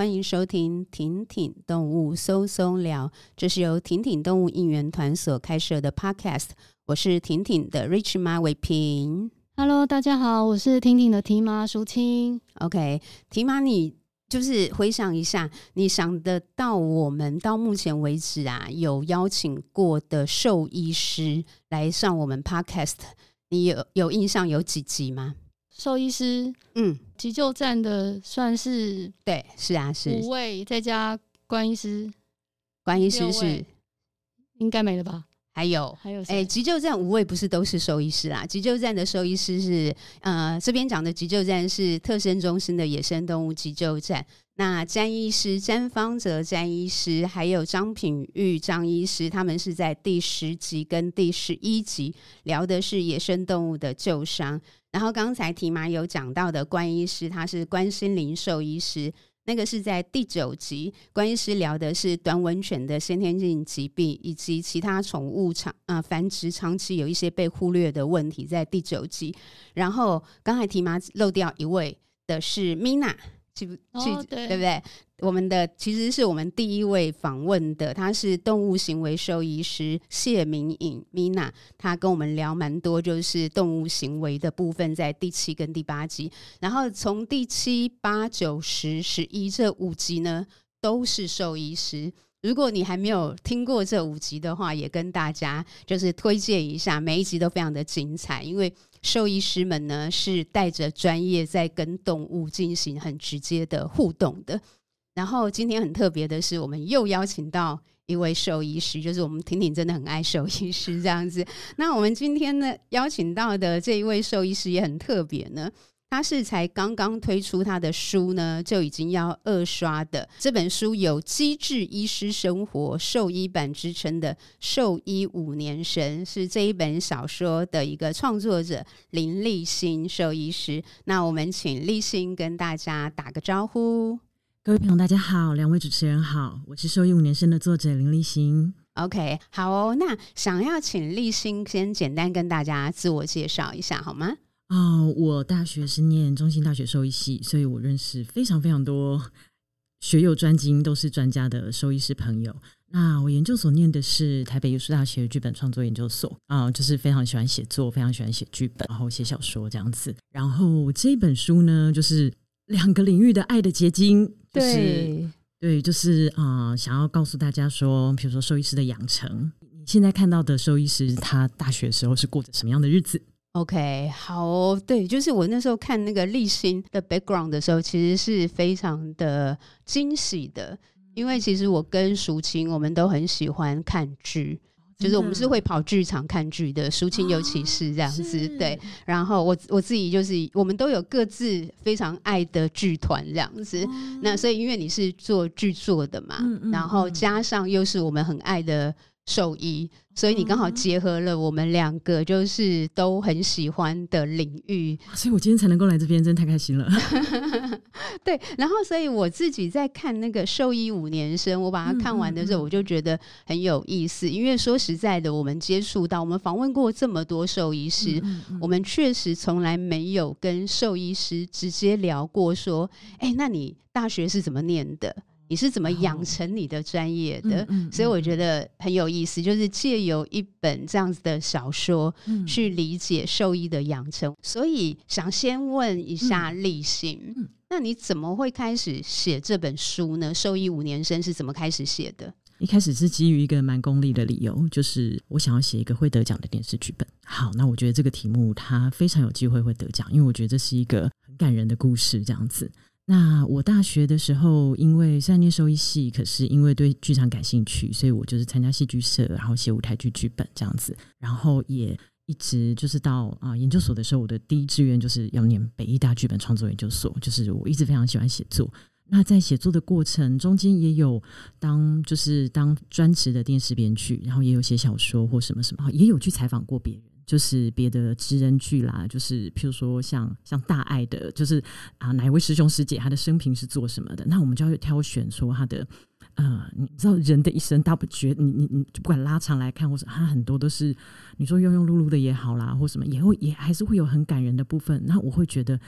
欢迎收听婷婷动物搜松聊，这是由婷婷动物应援团所开设的 Podcast。我是婷婷的 Rich 妈伟平。Hello，大家好，我是婷婷的提妈淑清。OK，提妈，你就是回想一下，你想得到我们到目前为止啊，有邀请过的兽医师来上我们 Podcast，你有有印象有几集吗？兽医师，嗯，急救站的算是对，是啊，是。五位，再加关医师，关医师是。应该没了吧？还有还有，哎、欸，急救站五位不是都是兽医师啦？急救站的兽医师是呃，这边讲的急救站是特生中心的野生动物急救站。那詹医师詹方泽詹医师，还有张品玉张医师，他们是在第十集跟第十一集聊的是野生动物的救伤。然后刚才提马有讲到的关医师，他是关心灵兽医师，那个是在第九集。关医师聊的是短吻犬的先天性疾病以及其他宠物长啊、繁殖长期有一些被忽略的问题，在第九集。然后刚才提妈漏掉一位的是米娜。记不记？哦、对，对不对？我们的其实是我们第一位访问的，他是动物行为兽医师谢明颖 Mina，他跟我们聊蛮多，就是动物行为的部分，在第七跟第八集。然后从第七、八、九、十、十一这五集呢，都是兽医师。如果你还没有听过这五集的话，也跟大家就是推荐一下，每一集都非常的精彩，因为兽医师们呢是带着专业在跟动物进行很直接的互动的。然后今天很特别的是，我们又邀请到一位兽医师，就是我们婷婷真的很爱兽医师这样子。那我们今天呢邀请到的这一位兽医师也很特别呢。他是才刚刚推出他的书呢，就已经要二刷的这本书，有“机智医师生活”兽医版之称的“兽医五年生”，是这一本小说的一个创作者林立新兽医师。那我们请立新跟大家打个招呼。各位朋友，大家好，两位主持人好，我是《兽医五年生》的作者林立新。OK，好哦。那想要请立新先简单跟大家自我介绍一下，好吗？哦，我大学是念中兴大学兽医系，所以我认识非常非常多学有专精、都是专家的兽医师朋友。那我研究所念的是台北艺术大学剧本创作研究所啊，就是非常喜欢写作，非常喜欢写剧本，然后写小说这样子。然后这本书呢，就是两个领域的爱的结晶，就是对，对，就是啊、呃，想要告诉大家说，比如说兽医师的养成，你现在看到的兽医师，他大学的时候是过着什么样的日子？OK，好哦，对，就是我那时候看那个立新的 background 的时候，其实是非常的惊喜的，因为其实我跟淑清我们都很喜欢看剧，就是我们是会跑剧场看剧的，淑清尤其是这样子，对。然后我我自己就是，我们都有各自非常爱的剧团这样子，那所以因为你是做剧作的嘛，然后加上又是我们很爱的。兽医，所以你刚好结合了我们两个就是都很喜欢的领域，所以我今天才能够来这边，真的太开心了。对，然后所以我自己在看那个《兽医五年生》，我把它看完的时候，我就觉得很有意思。因为说实在的，我们接触到，我们访问过这么多兽医师，我们确实从来没有跟兽医师直接聊过，说：“哎，那你大学是怎么念的？”你是怎么养成你的专业的？所以我觉得很有意思，就是借由一本这样子的小说去理解兽医的养成。所以想先问一下立新，那你怎么会开始写这本书呢？兽医五年生是怎么开始写的？一开始是基于一个蛮功利的理由，就是我想要写一个会得奖的电视剧本。好，那我觉得这个题目它非常有机会会得奖，因为我觉得这是一个很感人的故事，这样子。那我大学的时候，因为虽然念兽医系，可是因为对剧场感兴趣，所以我就是参加戏剧社，然后写舞台剧剧本这样子，然后也一直就是到啊研究所的时候，我的第一志愿就是要念北艺大剧本创作研究所，就是我一直非常喜欢写作。那在写作的过程中间，也有当就是当专职的电视编剧，然后也有写小说或什么什么，也有去采访过别人。就是别的职人剧啦，就是譬如说像像大爱的，就是啊哪一位师兄师姐他的生平是做什么的，那我们就要挑选说他的呃，你知道人的一生大不绝，你你你不管拉长来看，或者他很多都是你说庸庸碌碌的也好啦，或什么也会也还是会有很感人的部分。那我会觉得，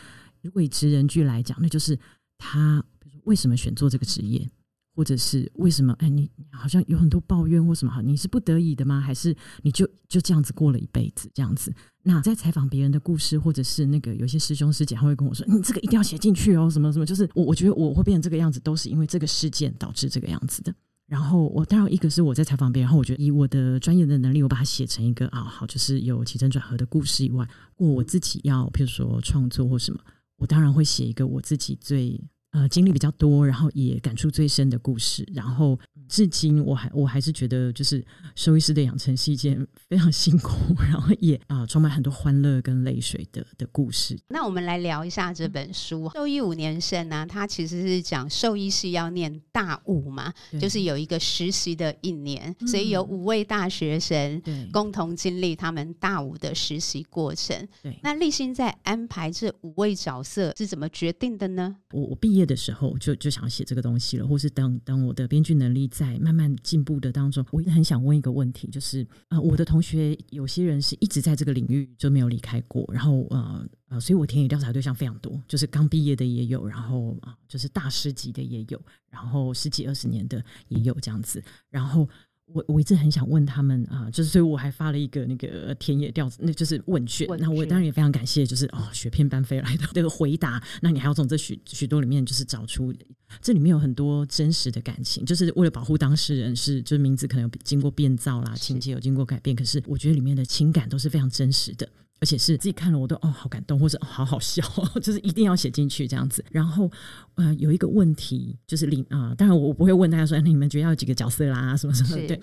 如果以职人剧来讲，那就是他为什么选做这个职业？或者是为什么？哎，你好像有很多抱怨或什么？你是不得已的吗？还是你就就这样子过了一辈子这样子？那在采访别人的故事，或者是那个有些师兄师姐他会跟我说：“你这个一定要写进去哦，什么什么。”就是我我觉得我会变成这个样子，都是因为这个事件导致这个样子的。然后我当然一个是我在采访别人，然后我觉得以我的专业的能力，我把它写成一个啊好，就是有起承转合的故事以外，我我自己要譬如说创作或什么，我当然会写一个我自己最。呃，经历比较多，然后也感触最深的故事，然后至今我还我还是觉得，就是兽医师的养成是一件 非常辛苦，然后也啊、呃、充满很多欢乐跟泪水的的故事。那我们来聊一下这本书《兽医五年生》呢，它其实是讲兽医是要念大五嘛，就是有一个实习的一年，所以有五位大学生对共同经历他们大五的实习过程。对，那立新在安排这五位角色是怎么决定的呢？我我毕业。的时候就就想写这个东西了，或是等等我的编剧能力在慢慢进步的当中，我一直很想问一个问题，就是呃，我的同学有些人是一直在这个领域就没有离开过，然后呃呃，所以我田野调查对象非常多，就是刚毕业的也有，然后啊、就是大师级的也有，然后十几二十年的也有这样子，然后。我我一直很想问他们啊，就是所以我还发了一个那个田野调，那就是问卷。那我当然也非常感谢，就是哦雪片般飞来的那个回答。那你还要从这许许多里面，就是找出这里面有很多真实的感情，就是为了保护当事人，是就是名字可能有经过变造啦，情节有经过改变，可是我觉得里面的情感都是非常真实的。而且是自己看了我都哦好感动，或者、哦、好好笑，就是一定要写进去这样子。然后呃有一个问题就是领啊、呃，当然我不会问大家说你们觉得要有几个角色啦什么什么。对，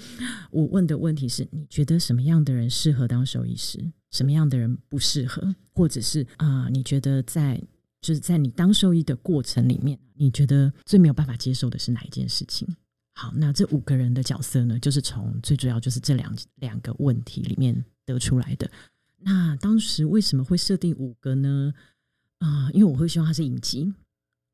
我问的问题是你觉得什么样的人适合当兽医师，什么样的人不适合，或者是啊、呃、你觉得在就是在你当兽医的过程里面，你觉得最没有办法接受的是哪一件事情？好，那这五个人的角色呢，就是从最主要就是这两两个问题里面得出来的。那当时为什么会设定五个呢？啊、因为我会希望它是影集。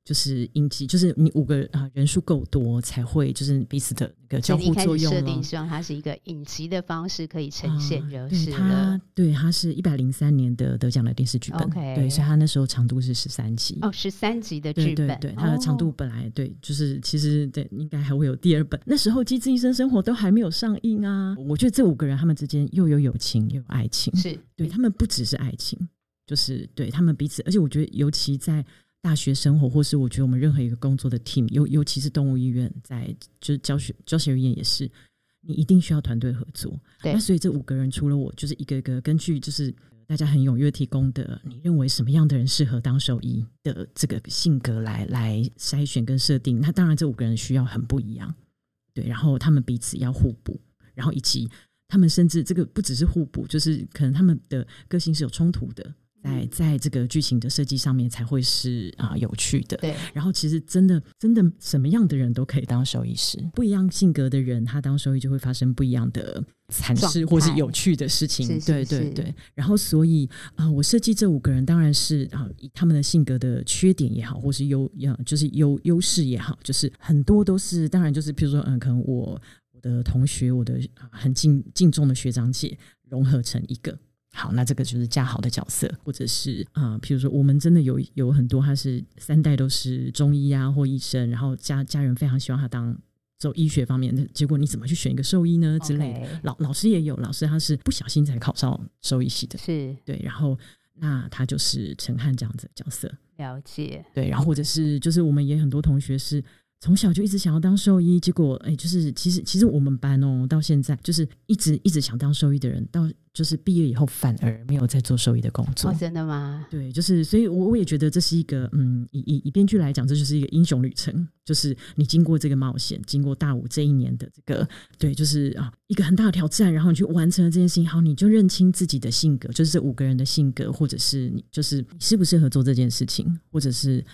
就是影集，就是你五个啊人数够多才会就是彼此的那个交互作用。设定希望它是一个影集的方式可以呈现，就是了。它对，它是一百零三年的得奖的电视剧本.对，所以它那时候长度是十三集。哦，十三集的剧本，对，对，对，它的长度本来对，就是其实对，应该还会有第二本。那时候《机智医生生活》都还没有上映啊。我觉得这五个人他们之间又有友情又有爱情，是对他们不只是爱情，就是对他们彼此，而且我觉得尤其在。大学生活，或是我觉得我们任何一个工作的 team，尤尤其是动物医院，在就是教学教学而言也是，你一定需要团队合作。对，那所以这五个人除了我，就是一个一个根据就是大家很踊跃提供的，你认为什么样的人适合当兽医的这个性格来来筛选跟设定。那当然这五个人需要很不一样，对，然后他们彼此要互补，然后以及他们甚至这个不只是互补，就是可能他们的个性是有冲突的。在在这个剧情的设计上面才会是啊、呃、有趣的。对，然后其实真的真的什么样的人都可以当兽医师，不一样性格的人，他当兽医就会发生不一样的惨事或是有趣的事情。对对对。然后所以啊、呃，我设计这五个人，当然是啊，以他们的性格的缺点也好，或是优样就是优优势也好，就是很多都是当然就是譬如说嗯，可能我我的同学，我的很敬敬重的学长姐融合成一个。好，那这个就是家好的角色，或者是啊、呃，譬如说，我们真的有有很多，他是三代都是中医啊或医生，然后家家人非常希望他当走医学方面的，结果你怎么去选一个兽医呢？之类的。老老师也有，老师他是不小心才考上兽医系的，是对。然后那他就是陈汉这样子的角色，了解。对，然后或者是就是我们也很多同学是。从小就一直想要当兽医，结果哎，就是其实其实我们班哦，到现在就是一直一直想当兽医的人，到就是毕业以后反而没有在做兽医的工作。哦，真的吗？对，就是所以，我我也觉得这是一个嗯，以以以编剧来讲，这就是一个英雄旅程，就是你经过这个冒险，经过大五这一年的这个对，就是啊一个很大的挑战，然后你去完成了这件事情，好，你就认清自己的性格，就是这五个人的性格，或者是你就是你适不适合做这件事情，或者是。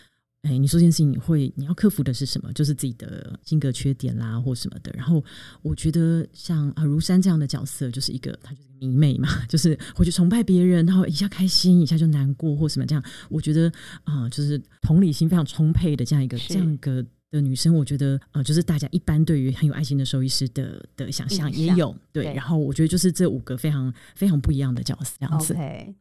哎，你说这件事情你会你要克服的是什么？就是自己的性格缺点啦，或什么的。然后我觉得像啊如山这样的角色，就是一个他就是迷妹嘛，就是会去崇拜别人，然后一下开心，一下就难过或什么这样。我觉得啊、呃，就是同理心非常充沛的这样一个这样一个的女生，我觉得啊、呃，就是大家一般对于很有爱心的兽医师的的想象也有对，对。然后我觉得就是这五个非常非常不一样的角色这样子。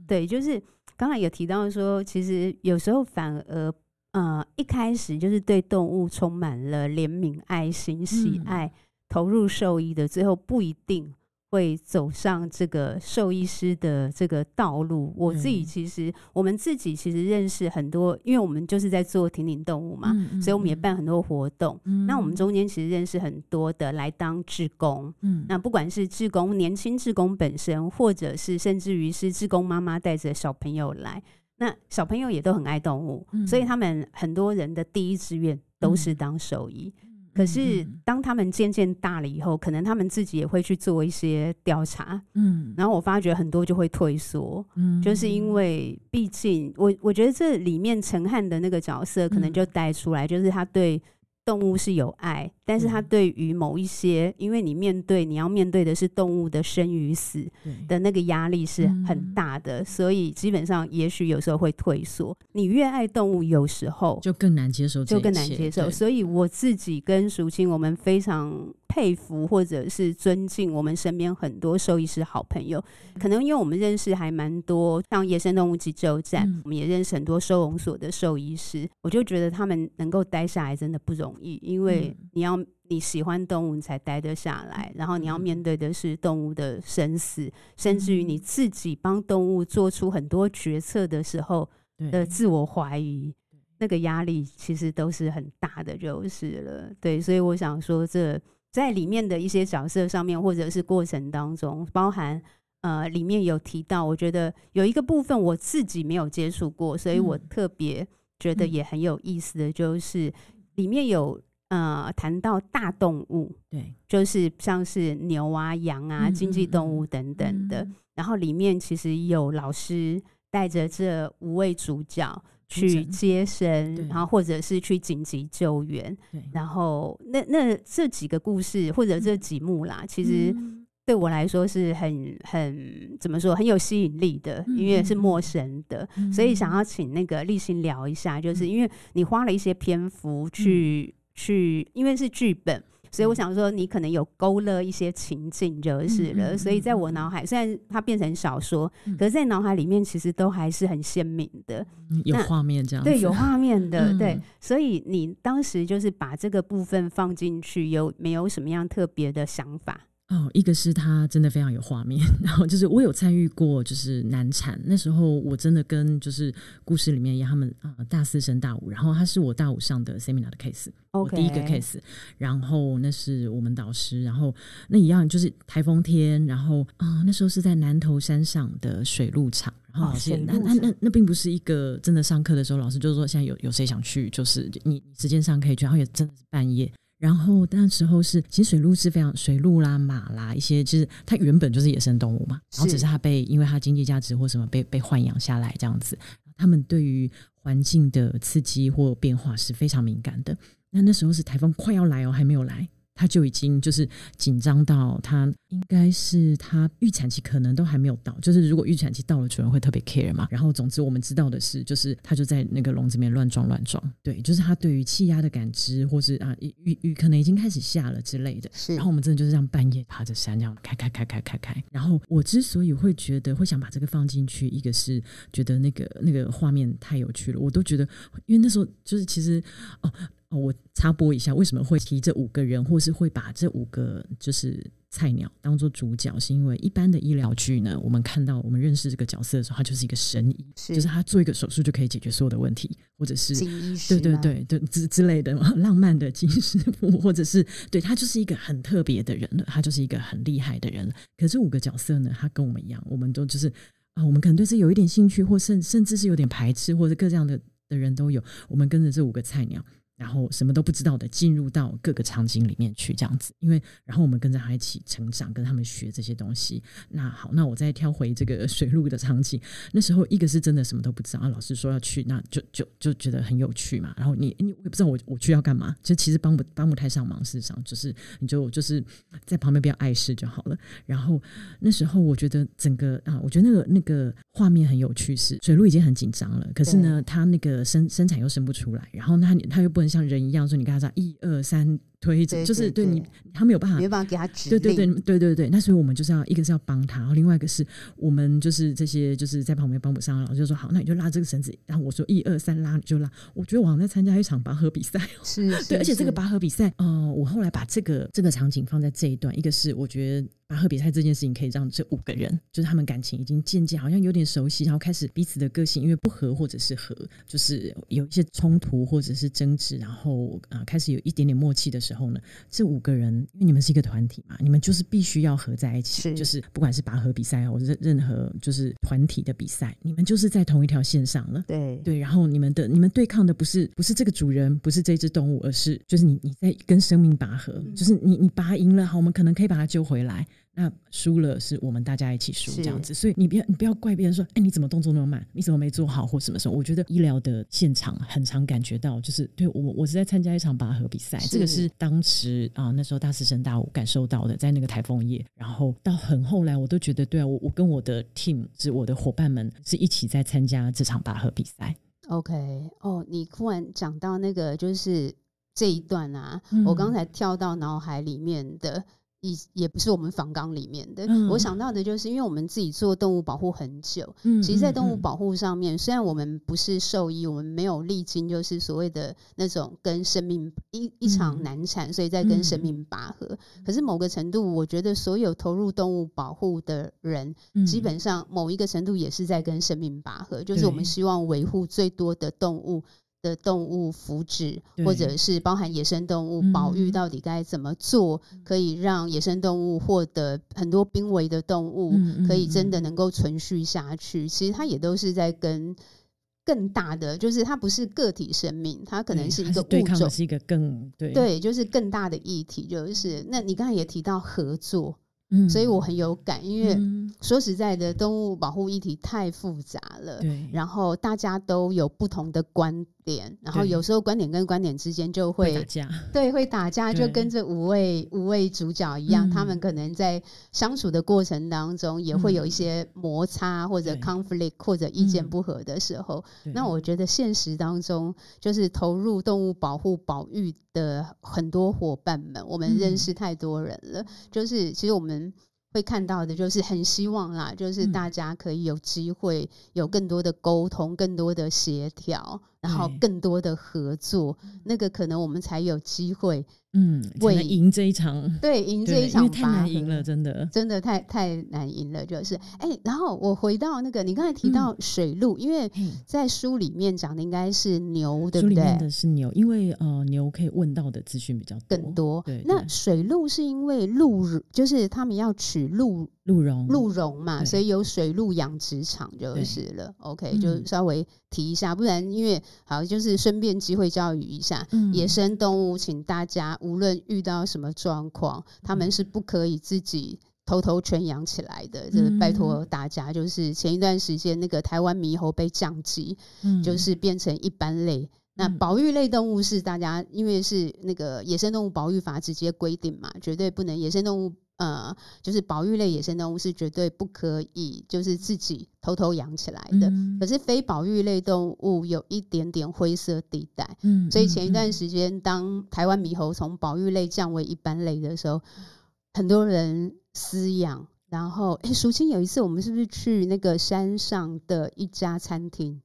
对，就是刚才有提到说，其实有时候反而。呃一开始就是对动物充满了怜悯、爱心、喜爱，嗯、投入兽医的，最后不一定。会走上这个兽医师的这个道路。我自己其实，我们自己其实认识很多，因为我们就是在做挺挺动物嘛，所以我们也办很多活动。嗯、那我们中间其实认识很多的来当志工。嗯，那不管是志工，年轻志工本身，或者是甚至于是志工妈妈带着小朋友来，那小朋友也都很爱动物，嗯、所以他们很多人的第一志愿都是当兽医。嗯。可是，当他们渐渐大了以后，可能他们自己也会去做一些调查，嗯，然后我发觉很多就会退缩，嗯，就是因。为毕竟我我觉得这里面陈汉的那个角色可能就带出来，就是他对。动物是有爱，但是他对于某一些，嗯、因为你面对你要面对的是动物的生与死的那个压力是很大的，嗯、所以基本上也许有时候会退缩。你越爱动物，有时候就更难接受，就更难接受。所以我自己跟淑清，我们非常。佩服或者是尊敬我们身边很多兽医师好朋友，可能因为我们认识还蛮多，像野生动物急救站，嗯、我们也认识很多收容所的兽医师，我就觉得他们能够待下来真的不容易，因为你要你喜欢动物你才待得下来，然后你要面对的是动物的生死，甚至于你自己帮动物做出很多决策的时候的自我怀疑，那个压力其实都是很大的，就是了。对，所以我想说这。在里面的一些角色上面，或者是过程当中，包含呃，里面有提到，我觉得有一个部分我自己没有接触过，所以我特别觉得也很有意思的就是里面有呃谈到大动物，对，就是像是牛啊、羊啊、经济动物等等的，然后里面其实有老师带着这五位主角。去接生，然后或者是去紧急救援，对。然后那那这几个故事或者这几幕啦，嗯、其实对我来说是很很怎么说很有吸引力的，嗯、因为是陌生的，嗯、所以想要请那个立新聊一下，就是因为你花了一些篇幅去、嗯、去，因为是剧本。所以我想说，你可能有勾勒一些情境就是了。所以在我脑海，虽然它变成小说，可是在脑海里面其实都还是很鲜明的，有画面这样。对，有画面的，对。所以你当时就是把这个部分放进去，有没有什么样特别的想法？哦，一个是他真的非常有画面，然后就是我有参与过，就是难产那时候，我真的跟就是故事里面一样，他们啊、呃、大四升大五，然后他是我大五上的 seminar 的 case，Okay 我第一个 case，然后那是我们导师，然后那一样就是台风天，然后啊、呃、那时候是在南头山上的水陆场，然后老师、哦、那那那那并不是一个真的上课的时候，老师就说现在有有谁想去，就是你时间上可以去，然后也真的是半夜。然后那时候是，其实水鹿是非常水鹿啦、马啦一些，就是它原本就是野生动物嘛，然后只是它被因为它经济价值或什么被被豢养下来这样子，他们对于环境的刺激或变化是非常敏感的。那那时候是台风快要来哦，还没有来。他就已经就是紧张到他应该是他预产期可能都还没有到，就是如果预产期到了，主人会特别 care 嘛。然后总之我们知道的是，就是他就在那个笼子里面乱撞乱撞，对，就是他对于气压的感知，或是啊雨雨可能已经开始下了之类的。是，然后我们真的就是这样半夜爬着山这样开开开开开开。然后我之所以会觉得会想把这个放进去，一个是觉得那个那个画面太有趣了，我都觉得，因为那时候就是其实哦。哦，我插播一下，为什么会提这五个人，或是会把这五个就是菜鸟当做主角？是因为一般的医疗剧呢，我们看到我们认识这个角色的时候，他就是一个神医，是就是他做一个手术就可以解决所有的问题，或者是对对对对之之类的浪漫的金师傅，或者是对他就是一个很特别的人了，他就是一个很厉害的人。可是五个角色呢，他跟我们一样，我们都就是啊，我们可能对这有一点兴趣，或甚甚至是有点排斥，或者各这样的的人都有。我们跟着这五个菜鸟。然后什么都不知道的进入到各个场景里面去，这样子，因为然后我们跟着他一起成长，跟他们学这些东西。那好，那我再挑回这个水路的场景。那时候一个是真的什么都不知道，啊，老师说要去，那就就就觉得很有趣嘛。然后你你我也不知道我我去要干嘛，就其实帮不帮不太上忙，事实上就是你就就是在旁边不要碍事就好了。然后那时候我觉得整个啊，我觉得那个那个画面很有趣，是水路已经很紧张了，可是呢，他那个生生产又生不出来，然后他他又不能。像人一样说，你跟他说一二三推着，就是对你，他没有办法，没办法给他指令。对对对对对对，那所以我们就是要一个是要帮他，然后另外一个是我们就是这些就是在旁边帮不上，老师就说好，那你就拉这个绳子，然后我说一二三拉，你就拉。我觉得我好像在参加一场拔河比赛，是，对，而且这个拔河比赛，呃，我后来把这个这个场景放在这一段，一个是我觉得。拔河比赛这件事情可以让这五个人，就是他们感情已经渐渐好像有点熟悉，然后开始彼此的个性因为不合或者是合，就是有一些冲突或者是争执，然后啊、呃、开始有一点点默契的时候呢，这五个人因为你们是一个团体嘛，你们就是必须要合在一起，是就是不管是拔河比赛或者任何就是团体的比赛，你们就是在同一条线上了。对对，然后你们的你们对抗的不是不是这个主人，不是这只动物，而是就是你你在跟生命拔河，嗯、就是你你拔赢了，好，我们可能可以把它救回来。那输了是我们大家一起输这样子，所以你不要你不要怪别人说，哎，你怎么动作那么慢？你怎么没做好或什么时候？我觉得医疗的现场很常感觉到，就是对我我是在参加一场拔河比赛，这个是当时啊那时候大四生大五感受到的，在那个台风夜，然后到很后来，我都觉得对啊，我我跟我的 team 是我的伙伴们是一起在参加这场拔河比赛。OK，哦，你突然讲到那个就是这一段啊，嗯、我刚才跳到脑海里面的。也也不是我们访纲里面的，嗯、我想到的就是，因为我们自己做动物保护很久，嗯，其实，在动物保护上面，嗯、虽然我们不是兽医，我们没有历经就是所谓的那种跟生命一一场难产，嗯、所以在跟生命拔河。嗯、可是某个程度，我觉得所有投入动物保护的人，嗯、基本上某一个程度也是在跟生命拔河，嗯、就是我们希望维护最多的动物。的动物福祉，或者是包含野生动物保育，到底该怎么做，可以让野生动物获得很多濒危的动物，可以真的能够存续下去。其实它也都是在跟更大的，就是它不是个体生命，它可能是一个物种，是一个更对对，就是更大的议题。就是那你刚才也提到合作。嗯，所以我很有感，因为说实在的，动物保护议题太复杂了，对，然后大家都有不同的观点，然后有时候观点跟观点之间就会，会打架，对，会打架，就跟这五位五位主角一样，他们可能在相处的过程当中也会有一些摩擦或者 conflict 或者意见不合的时候。那我觉得现实当中，就是投入动物保护保育的很多伙伴们，我们认识太多人了，就是其实我们。会看到的就是很希望啦，就是大家可以有机会有更多的沟通，更多的协调，然后更多的合作，那个可能我们才有机会。嗯，为赢这一场，对，赢这一场太难赢了，真的，真的太太难赢了。就是，哎、欸，然后我回到那个，你刚才提到水鹿，嗯、因为在书里面讲的应该是牛，对不对？书里面的是牛，因为呃，牛可以问到的资讯比较多。更多。对，对，那水鹿是因为鹿，就是他们要取鹿。鹿茸，鹿茸嘛，所以有水鹿养殖场就是了。OK，就稍微提一下，不然因为好就是顺便机会教育一下、嗯、野生动物，请大家无论遇到什么状况，他们是不可以自己偷偷圈养起来的。嗯、就是拜托大家，就是前一段时间那个台湾猕猴被降级，嗯、就是变成一般类。那保育类动物是大家因为是那个野生动物保育法直接规定嘛，绝对不能野生动物。呃，就是保育类野生动物是绝对不可以，就是自己偷偷养起来的。嗯、可是非保育类动物有一点点灰色地带。嗯，所以前一段时间，当台湾猕猴从保育类降为一般类的时候，很多人饲养。然后，哎，淑清有一次，我们是不是去那个山上的一家餐厅？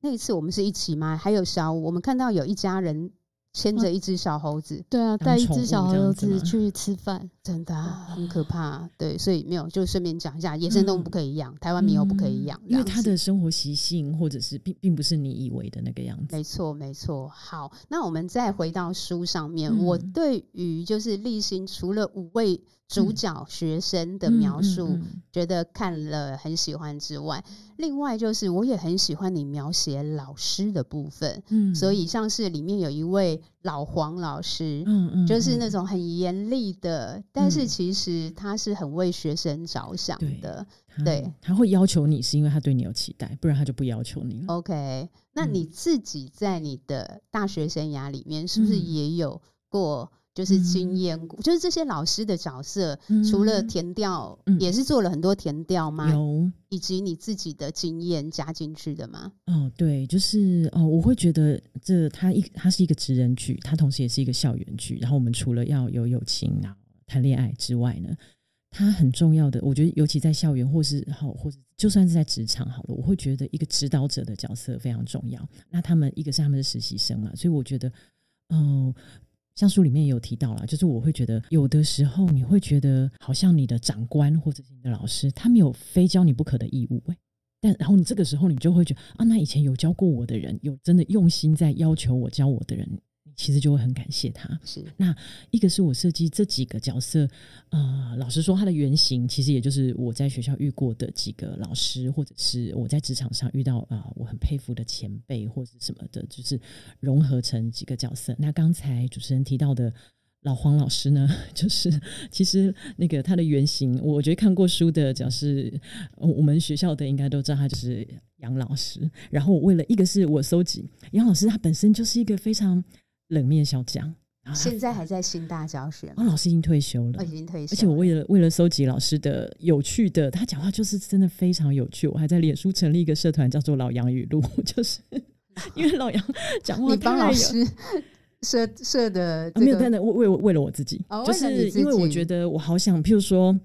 那一次我们是一起吗？还有小五，我们看到有一家人。牵着一只小猴子，对啊，带一只小猴子去吃饭，真的、啊、很可怕。对，所以没有，就顺便讲一下，野生动物不可以养，嗯、台湾猕猴不可以养，因为它的生活习性或者是并并不是你以为的那个样子。没错，没错。好，那我们再回到书上面，嗯、我对于就是立新除了五位。主角学生的描述，嗯嗯嗯、觉得看了很喜欢之外，另外就是我也很喜欢你描写老师的部分。嗯，所以像是里面有一位老黄老师，嗯嗯，就是那种很严厉的，嗯、但是其实他是很为学生着想的。对，对他会要求你是因为他对你有期待，不然他就不要求你了。OK，那你自己在你的大学生涯里面，是不是也有过？就是经验，嗯、就是这些老师的角色，嗯、除了填调，嗯、也是做了很多填调吗？有，以及你自己的经验加进去的吗？哦，对，就是哦，我会觉得这它一它是一个职人剧，它同时也是一个校园剧。然后我们除了要有友情啊、谈恋爱之外呢，它很重要的，我觉得尤其在校园或是好，或者就算是在职场好了，我会觉得一个指导者的角色非常重要。那他们一个是他们的实习生嘛，所以我觉得哦。像书里面也有提到了，就是我会觉得有的时候你会觉得好像你的长官或者是你的老师，他没有非教你不可的义务，但然后你这个时候你就会觉得啊，那以前有教过我的人，有真的用心在要求我教我的人。其实就会很感谢他。是那一个是我设计这几个角色，呃，老实说，他的原型其实也就是我在学校遇过的几个老师，或者是我在职场上遇到啊、呃，我很佩服的前辈或者什么的，就是融合成几个角色。那刚才主持人提到的老黄老师呢，就是其实那个他的原型，我觉得看过书的，只要是我们学校的，应该都知道他就是杨老师。然后为了一个是我搜集杨老师，他本身就是一个非常。冷面小将，现在还在新大教学。哦，老师已经退休了，哦、已经退休。而且我为了为了收集老师的有趣的，他讲话就是真的非常有趣。我还在脸书成立一个社团，叫做老杨语录，就是 因为老杨讲话。你帮老师设设的、没有，但是为为为了我自己，哦、就是因为我觉得我好想，譬如说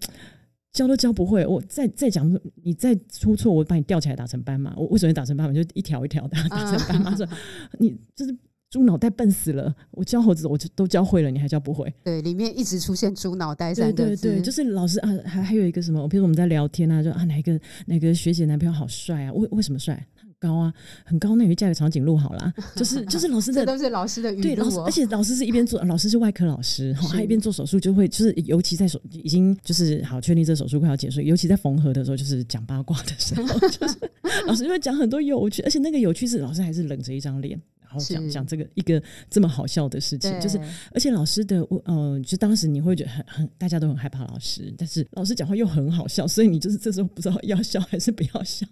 教都教不会，我再再讲，你再出错，我把你吊起来打成斑马。我为什么打成斑马？就一条一条的打成斑马。说、啊、你就是。猪脑袋笨死了！我教猴子，我就都教会了，你还教不会？对，里面一直出现“猪脑袋”三个字。对对对，就是老师啊，还还有一个什么？比如说我们在聊天啊，就啊，哪个哪个学姐男朋友好帅啊？为为什么帅？很高啊，很高，那你就嫁给长颈鹿好了。就是就是老师的，这都是老师的语录、哦。对，老师，而且老师是一边做，老师是外科老师，哈，他一边做手术就会，就是尤其在手已经就是好确定这手术快要结束，尤其在缝合的时候，就是讲八卦的时候，就是 老师就会讲很多有趣，而且那个有趣是老师还是冷着一张脸。然后讲讲这个一个这么好笑的事情，就是而且老师的嗯、呃，就当时你会觉得很很大家都很害怕老师，但是老师讲话又很好笑，所以你就是这时候不知道要笑还是不要笑。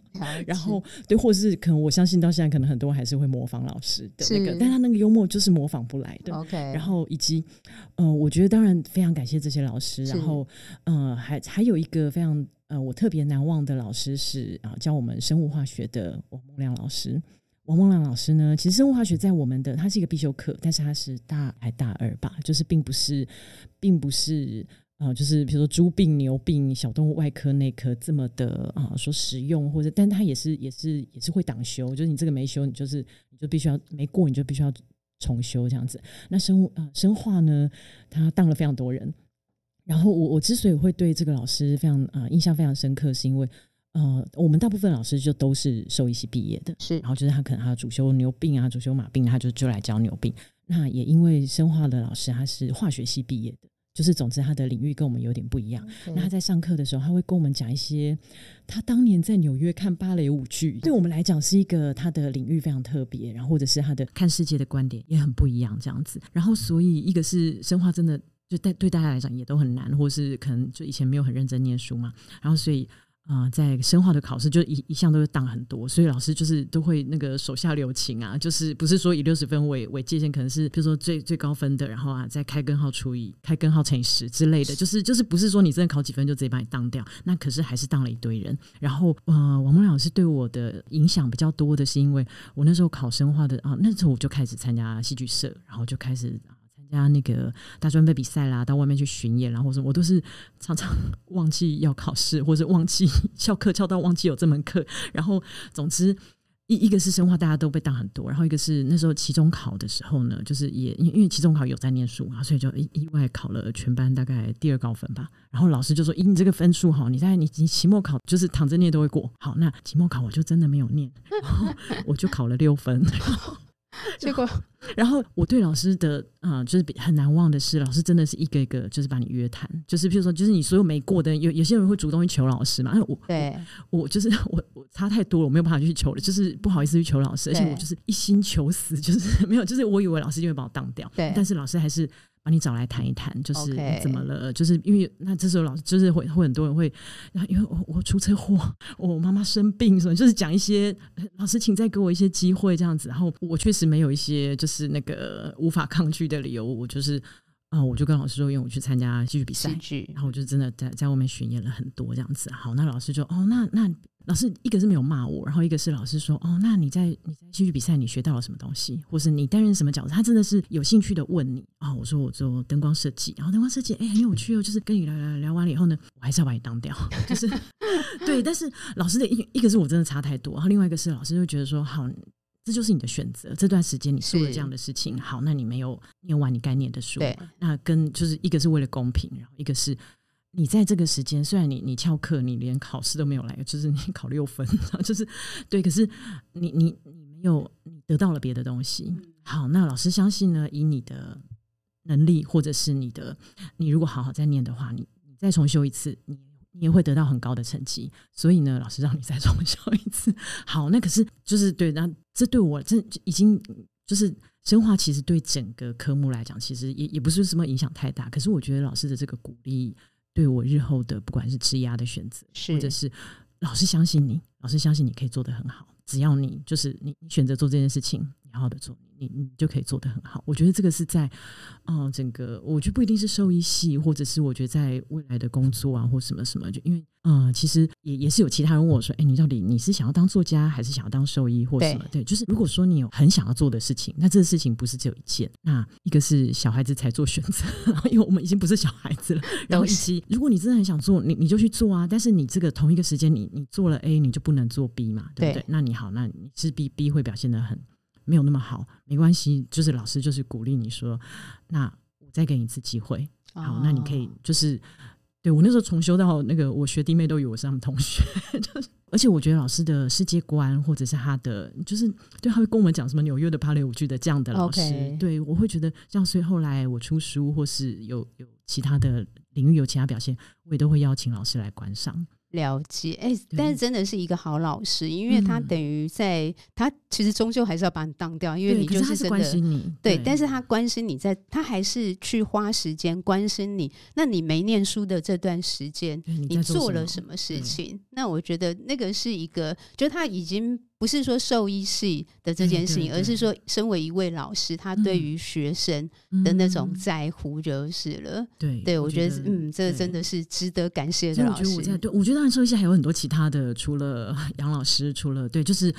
然后对，或是可能我相信到现在可能很多还是会模仿老师的那个，但他那个幽默就是模仿不来的。OK，然后以及嗯、呃，我觉得当然非常感谢这些老师，然后嗯、呃，还还有一个非常呃我特别难忘的老师是啊教我们生物化学的王孟亮老师。王梦亮老师呢，其实生物化学在我们的，它是一个必修课，但是它是大还大二吧，就是并不是，并不是啊、就是比如说猪病、牛病、小动物外科、内科这么的啊、说实用或者，但它也是也是也是会挡修，就是你这个没修，你就是你就必须要没过，你就必须要重修这样子。那生物啊、生化呢，他当了非常多人，然后我我之所以会对这个老师非常啊、印象非常深刻，是因为。呃，我们大部分老师就都是兽医系毕业的，是，然后就是他可能他主修牛病啊，主修马病，他就就来教牛病。那也因为生化的老师他是化学系毕业的，就是总之他的领域跟我们有点不一样。那他在上课的时候，他会跟我们讲一些他当年在纽约看芭蕾舞剧，对我们来讲是一个他的领域非常特别，然后或者是他的看世界的观点也很不一样这样子。然后所以一个是生化真的就对对大家来讲也都很难，或是可能就以前没有很认真念书嘛，然后所以。啊、在生化的考试就一一向都是当很多，所以老师就是都会那个手下留情啊，就是不是说以六十分为为界限，可能是比如说最最高分的，然后啊再开根号除以开根号乘以十之类的，就是就是不是说你真的考几分就直接把你当掉，那可是还是当了一堆人。然后呃，王孟亮老师对我的影响比较多的是，因为我那时候考生化的啊，那时候我就开始参加戏剧社，然后就开始。加那个大专杯比赛啦，到外面去巡演，然后什么，我都是常常忘记要考试，或者忘记翘课翘到忘记有这门课。然后总之 一一个是生化，大家都被当很多，然后一个是那时候期中考的时候呢，就是也因因为期中考有在念书嘛，所以就意意外考了全班大概第二高分吧。然后老师就说：“咦，你这个分数好，你在你你期末考就是躺着念都会过。”好，那期末考我就真的没有念，然后我就考了六分。结果，然后我对老师的啊、呃，就是很难忘的是，老师真的是一个一个就是把你约谈，就是譬如说，就是你所有没过的，有有些人会主动去求老师嘛。哎，我对我，我就是 我我差太多了，我没有办法去求了，就是不好意思去求老师，而且我就是一心求死，就是 没有，就是我以为老师就会把我当掉，对，但是老师还是。把你找来谈一谈，就是怎么了.就是因为那这时候老师就是会会很多人会，然后因为我我出车祸，我妈妈生病什么，就是讲一些老师，请再给我一些机会这样子。然后我确实没有一些就是那个无法抗拒的理由，我就是呃，我就跟老师说，因为我去参加戏剧比赛，然后我就真的在在外面巡演了很多这样子。好，那老师就哦，那那老师一个是没有骂我，然后一个是老师说哦，那你在你在戏剧比赛你学到了什么东西，或是你担任什么角色？他真的是有兴趣的问你哦，我说我做灯光设计，然后灯光设计哎很有趣哦，就是跟你聊聊聊完了以后呢，我还是要把你当掉，就是对。但是老师的一一个是我真的差太多，然后另外一个是老师就觉得说好。这就是你的选择。这段时间你做了这样的事情，好，那你没有念完你该念的书，那跟就是一个是为了公平，然后一个是你在这个时间，虽然你你翘课，你连考试都没有来，就是你考六分，就是对，可是你你你没有你得到了别的东西。好，那老师相信呢，以你的能力或者是你的，你如果好好再念的话，你你再重修一次，你。你也会得到很高的成绩，所以呢，老师让你再重修一次。好，那可是就是对，那这对我这已经就是生化，其实对整个科目来讲，其实也也不是什么影响太大。可是我觉得老师的这个鼓励，对我日后的不管是吃鸭的选择，或者是老师相信你，老师相信你可以做得很好，只要你就是你你选择做这件事情。好好的做，你你就可以做得很好。我觉得这个是在，嗯、呃，整个我觉得不一定是兽医系，或者是我觉得在未来的工作啊，或什么什么，就因为，嗯、呃，其实也也是有其他人问我说，哎，你到底你是想要当作家，还是想要当兽医，或什么？对，对，就是如果说你有很想要做的事情，那这个事情不是只有一件，那一个是小孩子才做选择，因为我们已经不是小孩子了。然后以及，如果你真的很想做，你你就去做啊。但是你这个同一个时间，你你做了 A，你就不能做 B 嘛，对不对？对，那你好，那你是 B，B 会表现得很。没有那么好，没关系，就是老师就是鼓励你说，那我再给你一次机会，好，那你可以就是对我那时候重修到那个，我学弟妹都以为我是他们同学，就是，而且我觉得老师的世界观或者是他的，就是对他会跟我们讲什么纽约的芭蕾舞剧的这样的老师.对我会觉得这样，所以后来我出书或是有有其他的领域有其他表现，我也都会邀请老师来观赏。了解，哎、欸，但是真的是一个好老师，因为他等于在、嗯、他其实终究还是要把你当掉，因为你就是真的对，对，但是他关心你在，他还是去花时间关心你。那你没念书的这段时间，你，做了什么事情？那我觉得那个是一个，就他已经。不是说兽医系的这件事情，而是说身为一位老师，他对于学生的那种在乎就是了。对，对我觉得，嗯，这真的是值得感谢的老师。我觉得，对，我觉得当然兽医系还有很多其他的，除了杨老师，除了对，就是。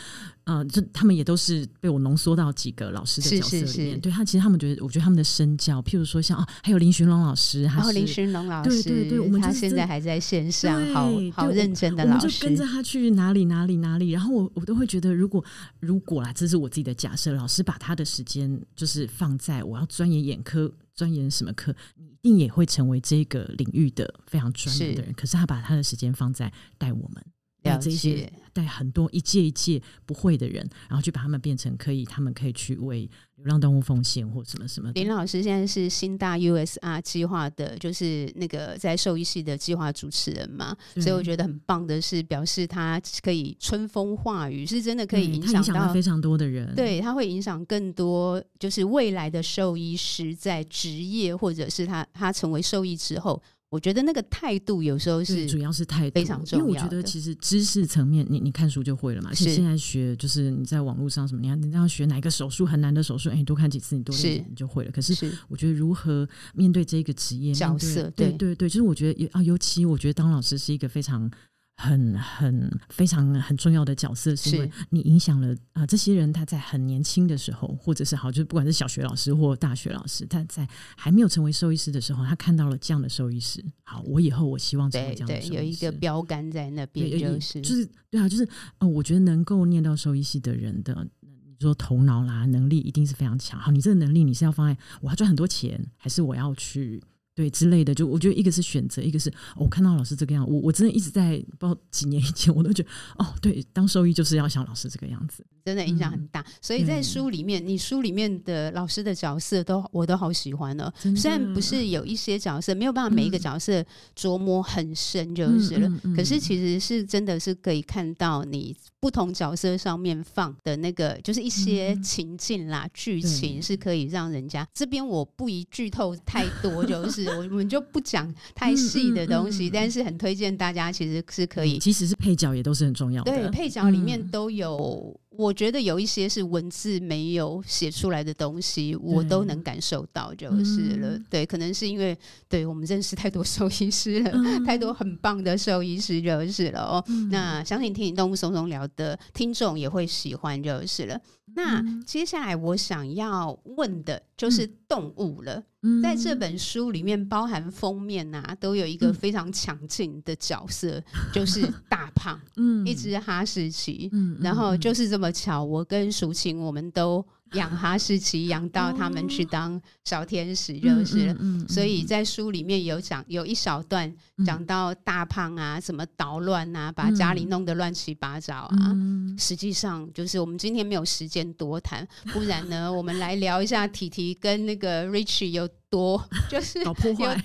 呃，这他们也都是被我浓缩到几个老师的角色里面。是是是对他，其实他们觉得，我觉得他们的身教，譬如说像啊，还有林寻龙老师，还有林寻龙老师，对对对，我们他现在还在线上，好好认真的老师，我们就跟着他去哪里哪里哪里。然后我我都会觉得，如果如果啦，这是我自己的假设，老师把他的时间就是放在我要钻研眼科，钻研什么科，你一定也会成为这个领域的非常专业的人。是可是他把他的时间放在带我们。了解，这些带很多一届一届不会的人，然后去把他们变成可以，他们可以去为流浪动物奉献或什么什么。林老师现在是新大 USR 计划的，就是那个在兽医系的计划主持人嘛，所以我觉得很棒的是，表示他可以春风化雨，是真的可以影响到非常多的人。对，他会影响更多，就是未来的兽医师在职业，或者是他他成为兽医之后。我觉得那个态度有时候是主要是态度非常重要，因为我觉得其实知识层面，你你看书就会了嘛。是现在学就是你在网络上什么，你要你要学哪个手术很难的手术，哎，你多看几次，你多练你就会了。可是我觉得如何面对这个职业角色，对对对，就是我觉得啊，尤其我觉得当老师是一个非常。很很非常很重要的角色，是因为你影响了啊、呃、这些人，他在很年轻的时候，或者是好，就是不管是小学老师或大学老师，他在还没有成为兽医师的时候，他看到了这样的兽医师。好，我以后我希望成为这样的兽医师。有一个标杆在那边，就是就是对啊，就是呃，我觉得能够念到兽医系的人的，你说头脑啦能力一定是非常强。好，你这个能力你是要放在我要赚很多钱，还是我要去？对之类的，就我觉得一个是选择，一个是、哦、我看到老师这个样，我我真的一直在不知道几年以前，我都觉得哦，对，当兽医就是要像老师这个样子，真的影响很大。嗯、所以在书里面，你书里面的老师的角色都我都好喜欢哦。的虽然不是有一些角色没有办法每一个角色琢磨很深就是了，可是其实是真的是可以看到你不同角色上面放的那个，就是一些情境啦、剧、嗯、情是可以让人家这边我不宜剧透太多，就是。我们就不讲太细的东西，嗯嗯嗯、但是很推荐大家，其实是可以，其实是配角也都是很重要的。对，配角里面都有我觉得有一些是文字没有写出来的东西，我都能感受到就是了。嗯、对，可能是因为对我们认识太多兽医师了，嗯、太多很棒的兽医师就是了哦。嗯、那相信听你动物松松聊的听众也会喜欢就是了。那接下来我想要问的就是动物了。嗯、在这本书里面，包含封面啊，都有一个非常强劲的角色，嗯、就是大胖，嗯，一只哈士奇，嗯，然后就是这么巧，我跟淑琴我们都。养哈士奇养到他们去当小天使就是了，所以在书里面有讲有一小段讲到大胖啊，什么捣乱啊，把家里弄得乱七八糟啊。嗯、实际上就是我们今天没有时间多谈，不然呢，我们来聊一下提提跟那个 Richie 有。多 就是有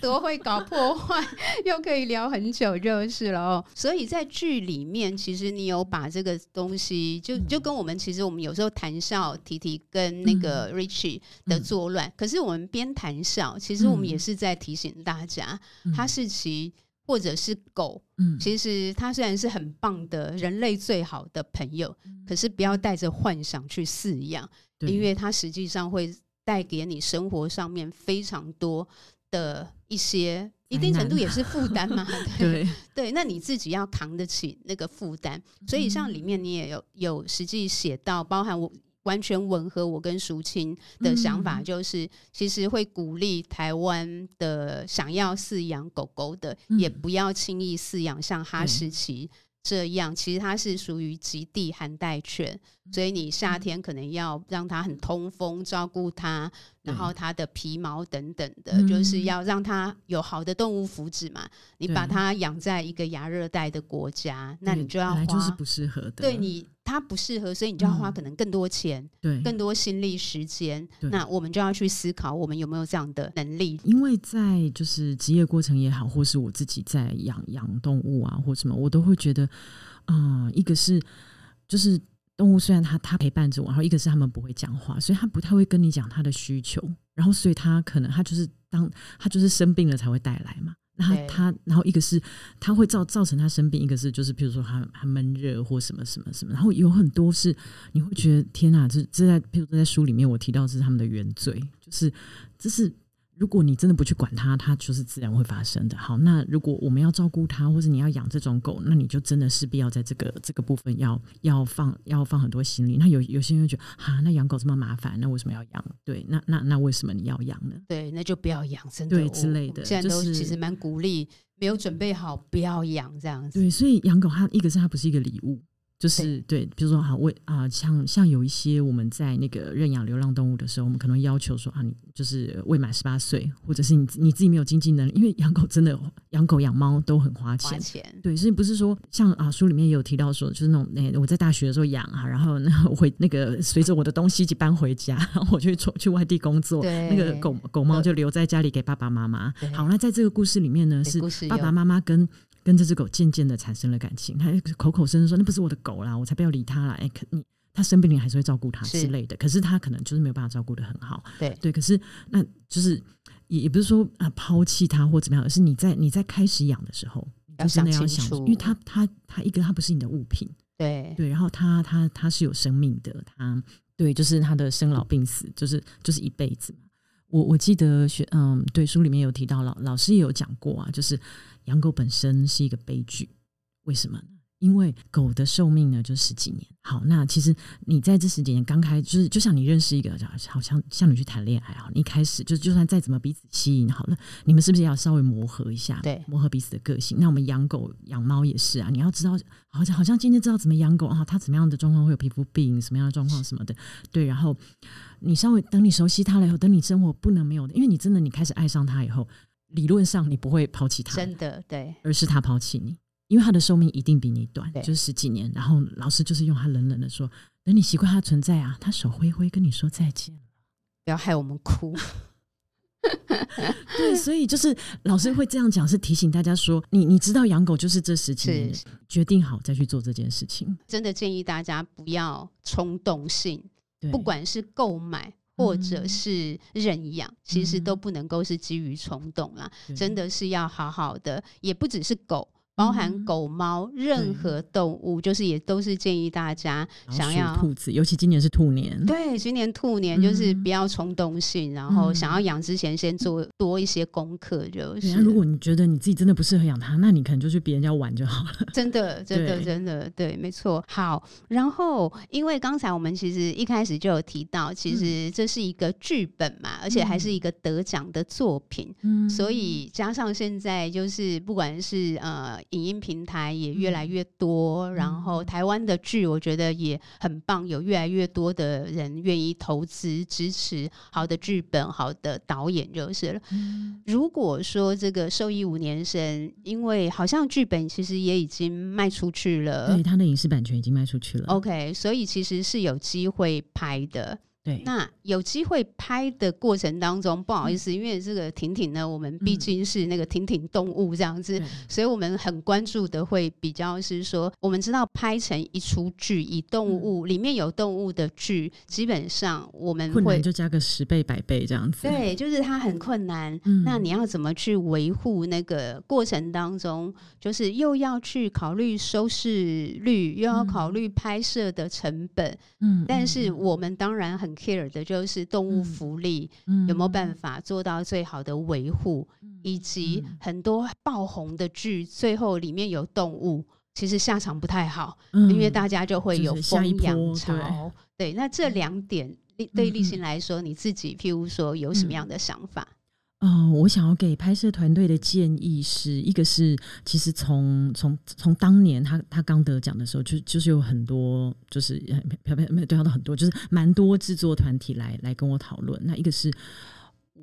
多会搞破坏，又可以聊很久就是了哦。所以在剧里面，其实你有把这个东西，就就跟我们其实我们有时候谈笑，提提跟那个 Richie 的作乱。可是我们边谈笑，其实我们也是在提醒大家，哈士奇或者是狗，其实它虽然是很棒的人类最好的朋友，可是不要带着幻想去饲养，因为它实际上会。带给你生活上面非常多的一些，一定程度也是负担嘛？对对，那你自己要扛得起那个负担。所以像里面你也有有实际写到，包含我完全吻合我跟淑清的想法，就是其实会鼓励台湾的想要饲养狗狗的，也不要轻易饲养像哈士奇。这样，其实它是属于极地寒带犬，所以你夏天可能要让它很通风，照顾它，然后它的皮毛等等的，嗯、就是要让它有好的动物福祉嘛。你把它养在一个亚热带的国家，那你就要花，就是不适合的。对你。它不适合，所以你就要花可能更多钱，嗯、对，更多心力时间。那我们就要去思考，我们有没有这样的能力？因为在就是职业过程也好，或是我自己在养养动物啊，或什么，我都会觉得，啊、呃，一个是就是动物虽然它它陪伴着我，然后一个是他们不会讲话，所以它不太会跟你讲它的需求，然后所以它可能它就是当它就是生病了才会带来嘛。然后它，然后一个是它会造造成它生病，一个是就是比如说它它闷热或什么什么什么，然后有很多是你会觉得天哪，这这在比如说在书里面我提到的是他们的原罪，就是这是。如果你真的不去管它，它就是自然会发生的。好，那如果我们要照顾它，或者你要养这种狗，那你就真的势必要在这个这个部分要要放要放很多心力。那有有些人会觉得，哈，那养狗这么麻烦，那为什么要养？对，那那那为什么你要养呢？对，那就不要养，真的对之类的。现在都其实蛮鼓励，没有准备好不要养这样子。对，所以养狗它一个是它不是一个礼物。就是对，比如说啊，为啊，像像有一些我们在那个认养流浪动物的时候，我们可能要求说啊，你就是未满十八岁，或者是你你自己没有经济能力，因为养狗真的养狗养猫都很花钱。花钱对，所以不是说像啊书里面也有提到说，就是那种那、欸、我在大学的时候养啊，然后那 我会那个随着我的东西一起搬回家，然后我去去外地工作，那个狗狗猫就留在家里给爸爸妈妈。好，那在这个故事里面呢，是爸爸妈妈跟。跟这只狗渐渐的产生了感情，他口口声声说那不是我的狗啦，我才不要理它啦。哎、欸，可你他生病你还是会照顾他之类的，是可是他可能就是没有办法照顾得很好。对对，可是那就是也也不是说啊抛弃他或怎么样，而是你在你在开始养的时候，要想清楚，要想，因为他他他一个他不是你的物品，对对，然后他他他是有生命的，他对就是他的生老病死，就是就是一辈子。我我记得学嗯，对书里面有提到老老师也有讲过啊，就是。养狗本身是一个悲剧，为什么呢？因为狗的寿命呢就十几年。好，那其实你在这十几年刚开，就是就像你认识一个，好像像你去谈恋爱啊，你一开始就就算再怎么彼此吸引，好了，你们是不是要稍微磨合一下？对，磨合彼此的个性。那我们养狗养猫也是啊，你要知道，好像好像今天知道怎么养狗啊，它怎么样的状况会有皮肤病，什么样的状况什么的，对。然后你稍微等你熟悉它了以后，等你生活不能没有的，因为你真的你开始爱上它以后。理论上你不会抛弃他，真的对，而是他抛弃你，因为他的寿命一定比你短，就是十几年。然后老师就是用他冷冷的说：“等你习惯他存在啊，他手挥挥跟你说再见了，不要害我们哭。”对，所以就是老师会这样讲，是提醒大家说：“你你知道养狗就是这十几年，决定好再去做这件事情。”真的建议大家不要冲动性，不管是购买。或者是认养，其实都不能够是基于冲动啦，嗯、真的是要好好的，也不只是狗，包含狗猫、嗯、任何动物，就是也都是建议大家想要兔子，尤其今年是兔年，对，今年兔年就是不要冲动性，嗯、然后想要养之前先做多一些功课，就是。如果你觉得你自己真的不适合养它，那你可能就去别人家玩就好了。真的，真的，真的，对，没错。好，然后因为刚才我们其实一开始就有提到，其实这是一个剧本嘛，嗯、而且还是一个得奖的作品，嗯，所以加上现在就是不管是呃。影音平台也越来越多，嗯、然后台湾的剧我觉得也很棒，有越来越多的人愿意投资支持好的剧本、好的导演就是了。嗯、如果说这个受益五年生，因为好像剧本其实也已经卖出去了，对，他的影视版权已经卖出去了。OK，所以其实是有机会拍的。对，那有机会拍的过程当中，不好意思，嗯、因为这个婷婷呢，我们毕竟是那个婷婷动物这样子，嗯、所以我们很关注的会比较是说，我们知道拍成一出剧，以动物、嗯、里面有动物的剧，基本上我们会就加个十倍百倍这样子。对，就是它很困难。嗯、那你要怎么去维护那个过程当中，就是又要去考虑收视率，又要考虑拍摄的成本。嗯，但是我们当然很。Care 的就是动物福利，嗯、有没有办法做到最好的维护，嗯、以及很多爆红的剧，最后里面有动物，其实下场不太好，嗯、因为大家就会有疯养潮。对，那这两点对立新来说，嗯、你自己譬如说有什么样的。想法？哦，我想要给拍摄团队的建议是一个是，其实从从从当年他他刚得奖的时候，就就是有很多就是没没没对他的很多，就是蛮多制作团体来来跟我讨论。那一个是，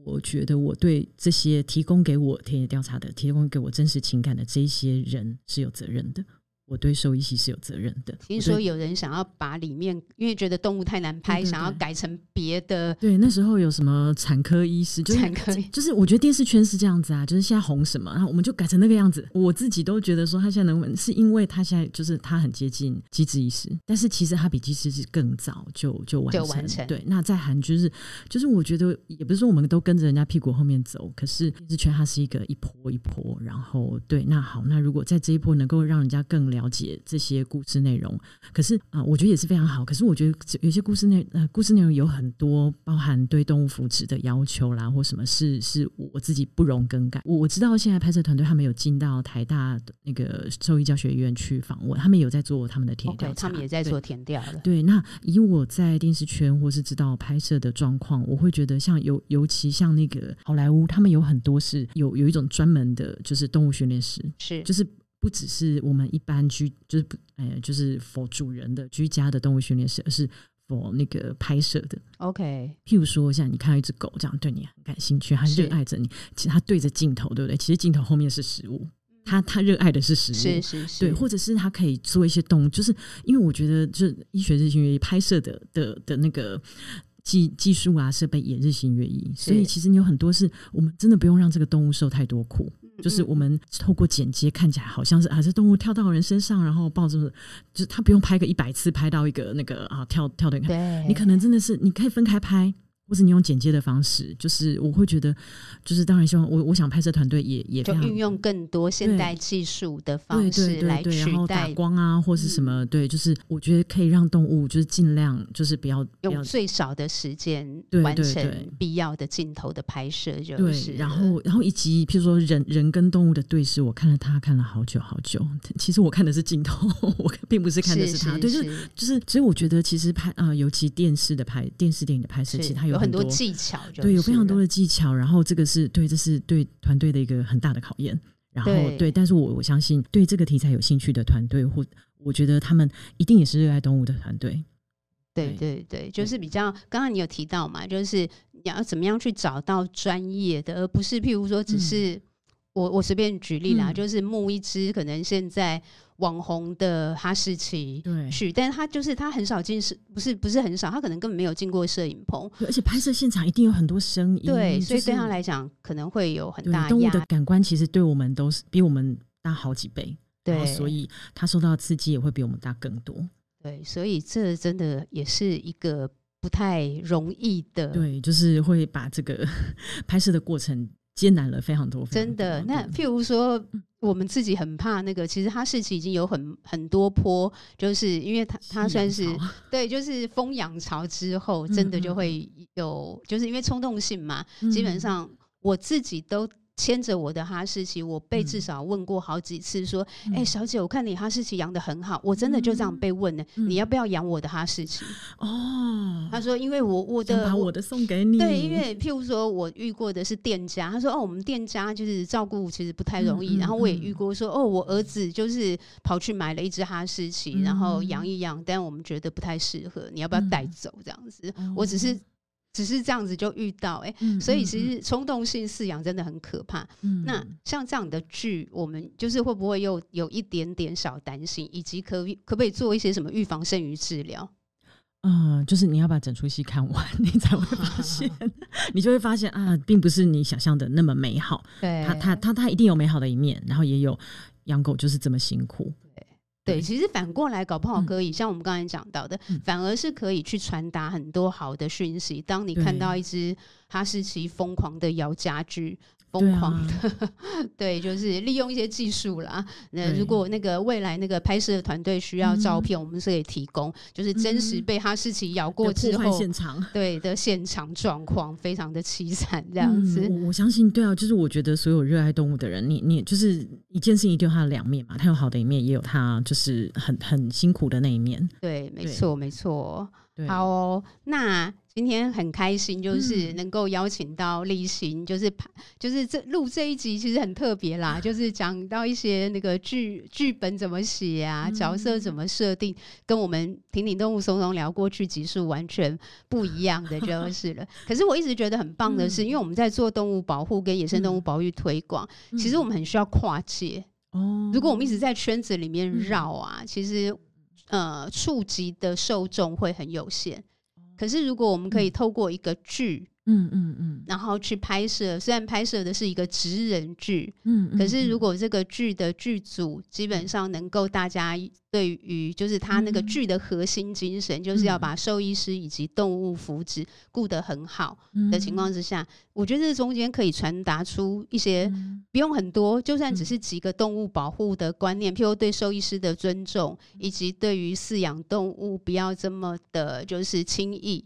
我觉得我对这些提供给我田野调查的、提供给我真实情感的这些人是有责任的。我对兽医系是有责任的。听说有人想要把里面，因为觉得动物太难拍，想要改成别的。对，那时候有什么产科医师，就是产科，就是我觉得电视圈是这样子啊，就是现在红什么，然后我们就改成那个样子。我自己都觉得说他现在能，是因为他现在就是他很接近机制医师，但是其实他比机制医师更早就就完成。就完成。对，那在韩就是就是我觉得也不是说我们都跟着人家屁股后面走，可是电视圈它是一个一波一波，然后对，那好，那如果在这一波能够让人家更了解这些故事内容，可是啊、呃，我觉得也是非常好。可是我觉得有些故事内呃，故事内容有很多包含对动物福祉的要求啦，或什么是是我自己不容更改。我我知道现在拍摄团队他们有进到台大的那个兽医教学院去访问，他们有在做他们的填调，他们也在做填调了。对，那以我在电视圈或是知道拍摄的状况，我会觉得像尤尤其像那个好莱坞，他们有很多是有有一种专门的，就是动物训练师，是就是。不只是我们一般居，就是不，哎，就是 for 主人的居家的动物训练师，而是 for 那个拍摄的。OK，譬如说，像你看到一只狗这样对你很感兴趣，它热爱着你，其实它对着镜头，对不对？其实镜头后面是食物，它它热爱的是食物，是是是，对，或者是它可以做一些动物，就是因为我觉得，就是医学日新月异，拍摄的的的那个技技术啊，设备也日新月异，所以其实你有很多是我们真的不用让这个动物受太多苦。就是我们透过剪接看起来好像是啊，这动物跳到人身上，然后抱着，就是他不用拍个一百次，拍到一个那个啊跳跳的，对你可能真的是你可以分开拍。或是你用剪接的方式，就是我会觉得，就是当然希望我我想拍摄团队也也就运用更多现代技术的方式来取代，然后打光啊或是什么，嗯、对，就是我觉得可以让动物就是尽量就是不要用最少的时间完成必要的镜头的拍摄，就是对，然后然后以及譬如说人人跟动物的对视，我看了他看了好久好久，其实我看的是镜头，我并不是看的是他，是是是对，就是就是，所以我觉得其实拍啊、呃，尤其电视的拍电视电影的拍摄，其实它有。有很多技巧，对，有非常多的技巧。然后这个是对，这是对团队的一个很大的考验。然后对，对，但是我我相信，对这个题材有兴趣的团队，或我觉得他们一定也是热爱动物的团队。对对对，就是比较刚刚你有提到嘛，就是你要怎么样去找到专业的，而不是譬如说只是、嗯、我我随便举例啦，嗯、就是募一只可能现在。网红的哈士奇去，对但是他就是他很少进摄，不是不是很少，他可能根本没有进过摄影棚，而且拍摄现场一定有很多声音，对，所以对他来讲可能会有很大压力。动物的感官其实对我们都是比我们大好几倍，对，所以他受到的刺激也会比我们大更多。对，所以这真的也是一个不太容易的，对，就是会把这个 拍摄的过程。艰难了非常多。真的，那譬如说，我们自己很怕那个，其实哈士奇已经有很很多坡，就是因为它它算是 对，就是风养巢之后，真的就会有，就是因为冲动性嘛，基本上我自己都。牵着我的哈士奇，我被至少问过好几次，说：“哎、嗯欸，小姐，我看你哈士奇养的很好。”我真的就这样被问呢。嗯、你要不要养我的哈士奇？哦，他说：“因为我我的把我的送给你。”对，因为譬如说我遇过的是店家，他说：“哦，我们店家就是照顾其实不太容易。嗯”然后我也遇过说：“哦，我儿子就是跑去买了一只哈士奇，嗯、然后养一养，但我们觉得不太适合，你要不要带走？”这样子，嗯、我只是。只是这样子就遇到哎、欸，嗯、所以其实冲动性饲养真的很可怕。嗯、那像这样的剧，我们就是会不会又有一点点小担心，以及可可不可以做一些什么预防胜于治疗？嗯，就是你要把整出戏看完，你才会发现，你就会发现啊，并不是你想象的那么美好。对，它它它它一定有美好的一面，然后也有养狗就是这么辛苦。对，其实反过来搞不好可以，嗯、像我们刚才讲到的，嗯、反而是可以去传达很多好的讯息。当你看到一只哈士奇疯狂的咬家具。疯狂的，对，啊、对，就是利用一些技术啦。那如果那个未来那个拍摄团队需要照片，嗯、我们是可以提供，就是真实被哈士奇咬过之后，现场对的现场状况非常的凄惨，这样子。嗯、我相信，对啊，就是我觉得所有热爱动物的人，你你就是一件事情一定有它的两面嘛，它有好的一面，也有它就是很很辛苦的那一面。对，没错，没错。好哦，那。今天很开心，就是能够邀请到立新，就是拍，就是这录这一集其实很特别啦，就是讲到一些那个剧剧本怎么写啊，角色怎么设定，跟我们挺挺动物松松聊过去集数完全不一样的就是了。可是我一直觉得很棒的是，因为我们在做动物保护跟野生动物保育推广，其实我们很需要跨界哦。如果我们一直在圈子里面绕啊，其实呃触及的受众会很有限。可是，如果我们可以透过一个剧，嗯嗯嗯，然后去拍摄，虽然拍摄的是一个职人剧，嗯，可是如果这个剧的剧组基本上能够大家。对于就是他那个剧的核心精神，嗯、就是要把兽医师以及动物福祉顾得很好的情况之下，嗯、我觉得这中间可以传达出一些不用很多，就算只是几个动物保护的观念，嗯、譬如对兽医师的尊重，以及对于饲养动物不要这么的，就是轻易。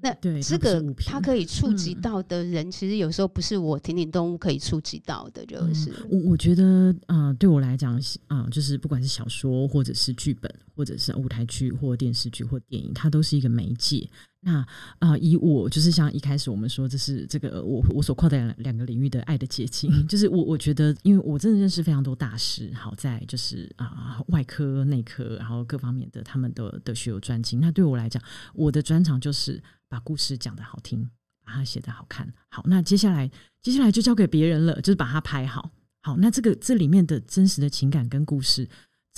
那这个它可以触及到的人，其实有时候不是我挺挺动物可以触及到的，就是我我觉得，呃，对我来讲，啊，就是不管是小说或者是剧本，或者是舞台剧或电视剧或电影，它都是一个媒介。那啊，以我就是像一开始我们说，这是这个我我所跨的两两个领域的爱的结晶，就是我我觉得，因为我真的认识非常多大师，好在就是啊，外科、内科，然后各方面的他们的的学有专精。那对我来讲，我的专长就是。把故事讲得好听，把它写得好看。好，那接下来接下来就交给别人了，就是把它拍好。好，那这个这里面的真实的情感跟故事，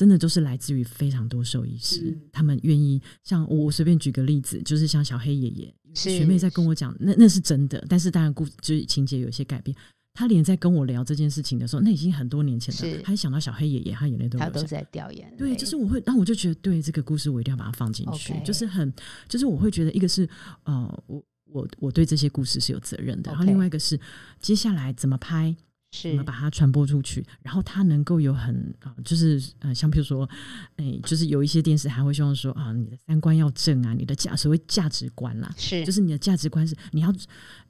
真的都是来自于非常多兽医师，嗯、他们愿意像我，我随便举个例子，就是像小黑爷爷，学妹在跟我讲，那那是真的，但是当然故就是情节有一些改变。他连在跟我聊这件事情的时候，那已经很多年前了。是他一想到小黑爷爷，他眼泪都他都在掉眼泪。对，就是我会，然后我就觉得，对这个故事，我一定要把它放进去。就是很，就是我会觉得，一个是呃，我我我对这些故事是有责任的然后另外一个是接下来怎么拍。是，把它传播出去，然后它能够有很啊，就是呃，像比如说，哎，就是有一些电视还会希望说啊，你的三观要正啊，你的价所谓价值观啦，是，就是你的价值观是你要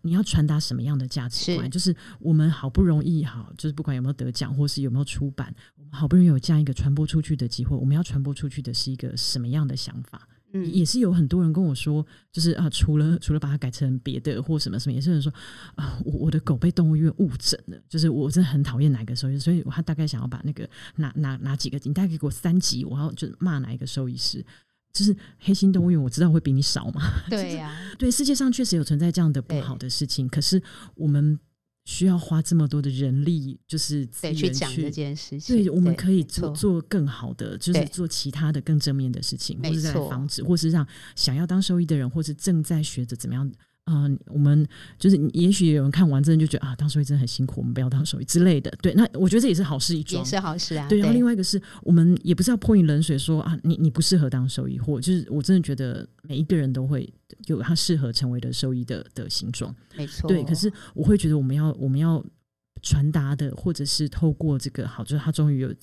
你要传达什么样的价值观？是，就是我们好不容易好，就是不管有没有得奖或是有没有出版，我们好不容易有这样一个传播出去的机会，我们要传播出去的是一个什么样的想法？嗯，也是有很多人跟我说，就是啊，除了除了把它改成别的或什么什么，也是有人说啊，我我的狗被动物医院误诊了，就是我真的很讨厌哪个兽医，所以他大概想要把那个哪哪哪几个，你大概给我三级，我要就骂哪一个兽医师，就是黑心动物园，我知道会比你少嘛，对呀、啊，对，世界上确实有存在这样的不好的事情，可是我们。需要花这么多的人力，就是去讲这件事情。对，我们可以做做更好的，就是做其他的更正面的事情，或者在防止，或是让想要当兽医的人，或是正在学着怎么样。啊、呃，我们就是也许有人看完真的就觉得啊，当兽医真的很辛苦，我们不要当兽医之类的。对，那我觉得这也是好事一桩，也是好事啊。对，然后另外一个是我们也不是要泼你冷水说，说啊，你你不适合当兽医，或就是我真的觉得每一个人都会有他适合成为的兽医的的形状，没错。对，可是我会觉得我们要我们要传达的，或者是透过这个好，就是他终于有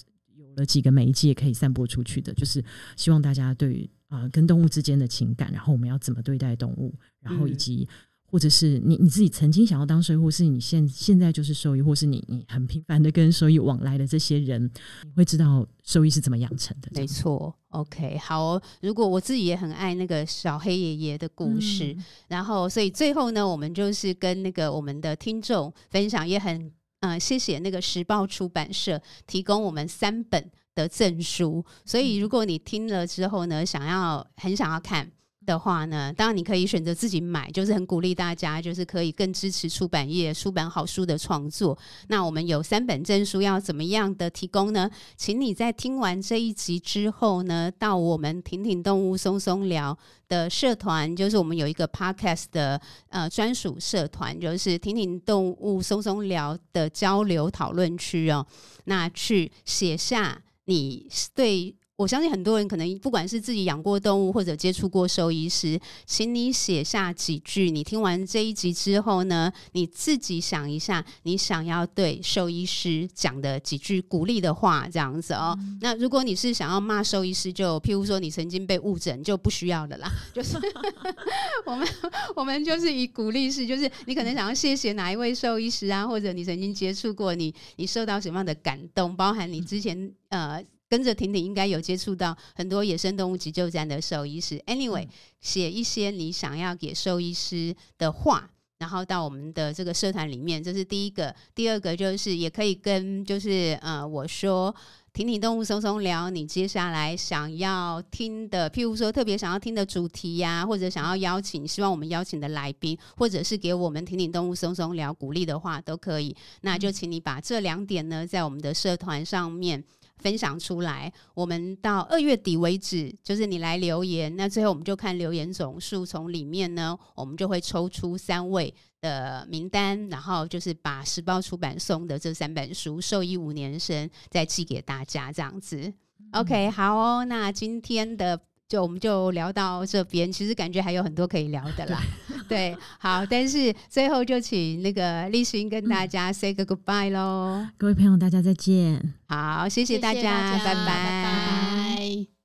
有了几个媒介可以散播出去的，就是希望大家对于啊、呃、跟动物之间的情感，然后我们要怎么对待动物，然后以及。嗯或者是你你自己曾经想要当兽医，或是你现现在就是兽医，或是你你很频繁的跟兽医往来的这些人，你会知道兽医是怎么养成的。没错，OK，好哦。如果我自己也很爱那个小黑爷爷的故事，嗯、然后所以最后呢，我们就是跟那个我们的听众分享，也很嗯、呃、谢谢那个时报出版社提供我们三本的证书。所以如果你听了之后呢，想要很想要看。的话呢，当然你可以选择自己买，就是很鼓励大家，就是可以更支持出版业出版好书的创作。那我们有三本证书，要怎么样的提供呢？请你在听完这一集之后呢，到我们婷婷动物松松聊的社团，就是我们有一个 podcast 的呃专属社团，就是婷婷动物松松聊的交流讨论区哦。那去写下你对。我相信很多人可能不管是自己养过动物或者接触过兽医师，请你写下几句。你听完这一集之后呢，你自己想一下，你想要对兽医师讲的几句鼓励的话，这样子哦。嗯、那如果你是想要骂兽医师，就譬如说你曾经被误诊，就不需要的啦。就是 我们我们就是以鼓励式，就是你可能想要谢谢哪一位兽医师啊，或者你曾经接触过你，你受到什么样的感动，包含你之前呃。跟着婷婷应该有接触到很多野生动物急救站的兽医师。Anyway，写一些你想要给兽医师的话，然后到我们的这个社团里面，这是第一个。第二个就是也可以跟就是呃我说婷婷动物松松聊，你接下来想要听的，譬如说特别想要听的主题呀、啊，或者想要邀请，希望我们邀请的来宾，或者是给我们婷婷动物松松聊鼓励的话都可以。那就请你把这两点呢，在我们的社团上面。分享出来，我们到二月底为止，就是你来留言，那最后我们就看留言总数，从里面呢，我们就会抽出三位的名单，然后就是把时报出版送的这三本书《受益五年生》再寄给大家，这样子。OK，好哦，那今天的。就我们就聊到这边，其实感觉还有很多可以聊的啦。对，好，但是最后就请那个立新跟大家 say 个 goodbye 喽。各位朋友，大家再见。好，谢谢大家，谢谢大家，拜拜。拜拜。